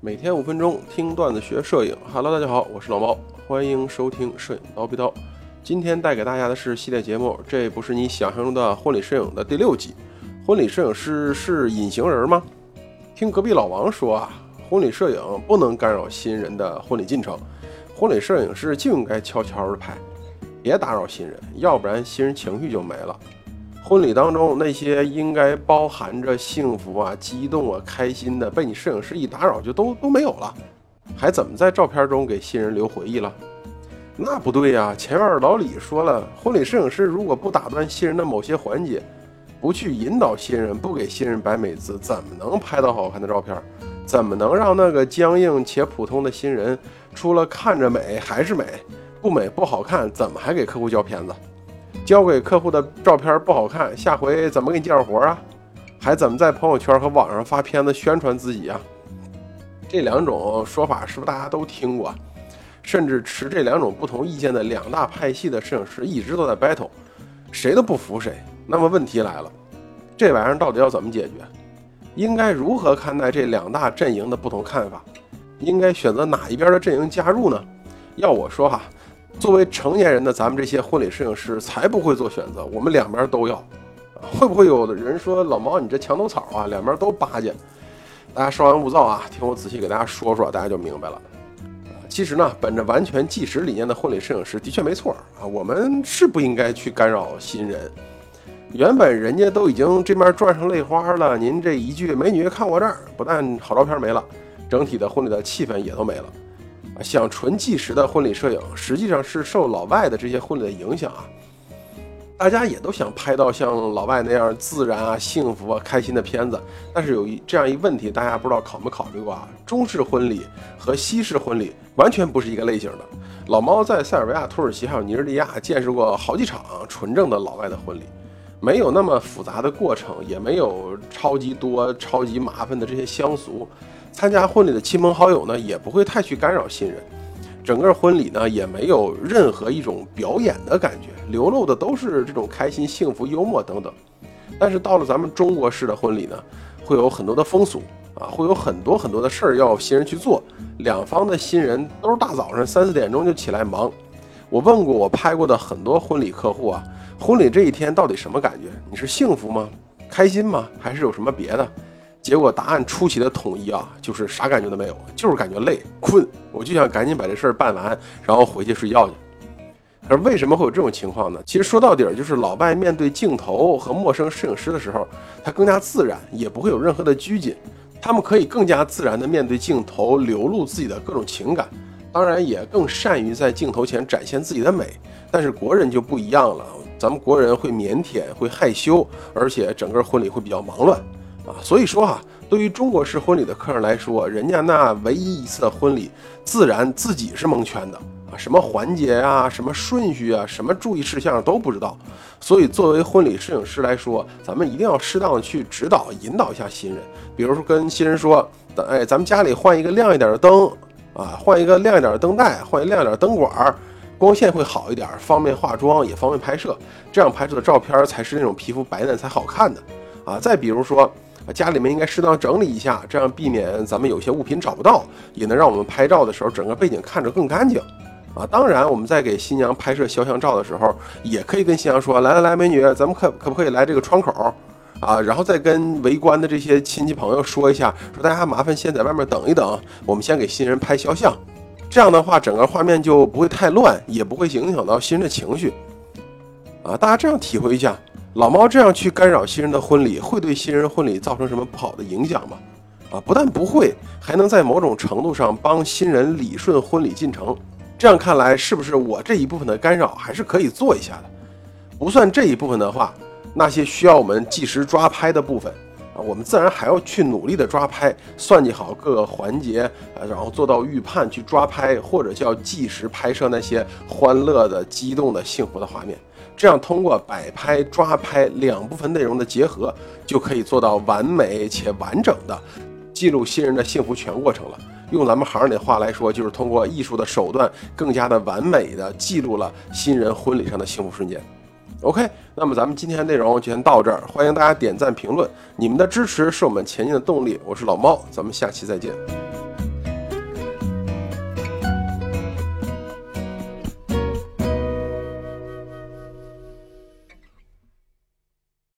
每天五分钟听段子学摄影。Hello，大家好，我是老猫，欢迎收听摄影刀逼刀。今天带给大家的是系列节目，这不是你想象中的婚礼摄影的第六集。婚礼摄影师是隐形人吗？听隔壁老王说啊，婚礼摄影不能干扰新人的婚礼进程，婚礼摄影师就应该悄悄的拍，别打扰新人，要不然新人情绪就没了。婚礼当中那些应该包含着幸福啊、激动啊、开心的，被你摄影师一打扰就都都没有了，还怎么在照片中给新人留回忆了？那不对呀！前院老李说了，婚礼摄影师如果不打断新人的某些环节，不去引导新人，不给新人摆美姿，怎么能拍到好看的照片？怎么能让那个僵硬且普通的新人，除了看着美还是美，不美不好看，怎么还给客户交片子？交给客户的照片不好看，下回怎么给你介绍活啊？还怎么在朋友圈和网上发片子宣传自己啊？这两种说法是不是大家都听过？甚至持这两种不同意见的两大派系的摄影师一直都在 battle，谁都不服谁。那么问题来了，这玩意儿到底要怎么解决？应该如何看待这两大阵营的不同看法？应该选择哪一边的阵营加入呢？要我说哈。作为成年人的咱们这些婚礼摄影师才不会做选择，我们两边都要。会不会有的人说老毛你这墙头草啊，两边都巴结？大家稍安勿躁啊，听我仔细给大家说说，大家就明白了。其实呢，本着完全纪实理念的婚礼摄影师的确没错啊，我们是不应该去干扰新人。原本人家都已经这面转上泪花了，您这一句美女看我这儿，不但好照片没了，整体的婚礼的气氛也都没了。想纯纪实的婚礼摄影，实际上是受老外的这些婚礼的影响啊。大家也都想拍到像老外那样自然啊、幸福啊、开心的片子。但是有一这样一问题，大家不知道考没考虑过啊？中式婚礼和西式婚礼完全不是一个类型的。老猫在塞尔维亚、土耳其还有尼日利亚见识过好几场纯正的老外的婚礼，没有那么复杂的过程，也没有超级多、超级麻烦的这些乡俗。参加婚礼的亲朋好友呢，也不会太去干扰新人，整个婚礼呢也没有任何一种表演的感觉，流露的都是这种开心、幸福、幽默等等。但是到了咱们中国式的婚礼呢，会有很多的风俗啊，会有很多很多的事儿要新人去做，两方的新人都是大早上三四点钟就起来忙。我问过我拍过的很多婚礼客户啊，婚礼这一天到底什么感觉？你是幸福吗？开心吗？还是有什么别的？结果答案出奇的统一啊，就是啥感觉都没有，就是感觉累、困，我就想赶紧把这事儿办完，然后回去睡觉去。而为什么会有这种情况呢？其实说到底儿，就是老外面对镜头和陌生摄影师的时候，他更加自然，也不会有任何的拘谨，他们可以更加自然的面对镜头，流露自己的各种情感，当然也更善于在镜头前展现自己的美。但是国人就不一样了，咱们国人会腼腆，会害羞，而且整个婚礼会比较忙乱。啊，所以说哈，对于中国式婚礼的客人来说，人家那唯一一次的婚礼，自然自己是蒙圈的啊，什么环节啊，什么顺序啊，什么注意事项都不知道。所以作为婚礼摄影师来说，咱们一定要适当的去指导引导一下新人，比如说跟新人说，哎，咱们家里换一个亮一点的灯啊，换一个亮一点的灯带，换一亮一点的灯管，光线会好一点，方便化妆也方便拍摄，这样拍出的照片才是那种皮肤白嫩才好看的啊。再比如说。家里面应该适当整理一下，这样避免咱们有些物品找不到，也能让我们拍照的时候整个背景看着更干净。啊，当然我们在给新娘拍摄肖像照的时候，也可以跟新娘说：“来来来，美女，咱们可可不可以来这个窗口？”啊，然后再跟围观的这些亲戚朋友说一下，说大家麻烦先在外面等一等，我们先给新人拍肖像。这样的话，整个画面就不会太乱，也不会影响到新人的情绪。啊，大家这样体会一下。老猫这样去干扰新人的婚礼，会对新人婚礼造成什么不好的影响吗？啊，不但不会，还能在某种程度上帮新人理顺婚礼进程。这样看来，是不是我这一部分的干扰还是可以做一下的？不算这一部分的话，那些需要我们计时抓拍的部分啊，我们自然还要去努力的抓拍，算计好各个环节啊，然后做到预判去抓拍，或者叫计时拍摄那些欢乐的、激动的、幸福的画面。这样通过摆拍、抓拍两部分内容的结合，就可以做到完美且完整的记录新人的幸福全过程了。用咱们行里的话来说，就是通过艺术的手段，更加的完美的记录了新人婚礼上的幸福瞬间。OK，那么咱们今天的内容就先到这儿，欢迎大家点赞评论，你们的支持是我们前进的动力。我是老猫，咱们下期再见。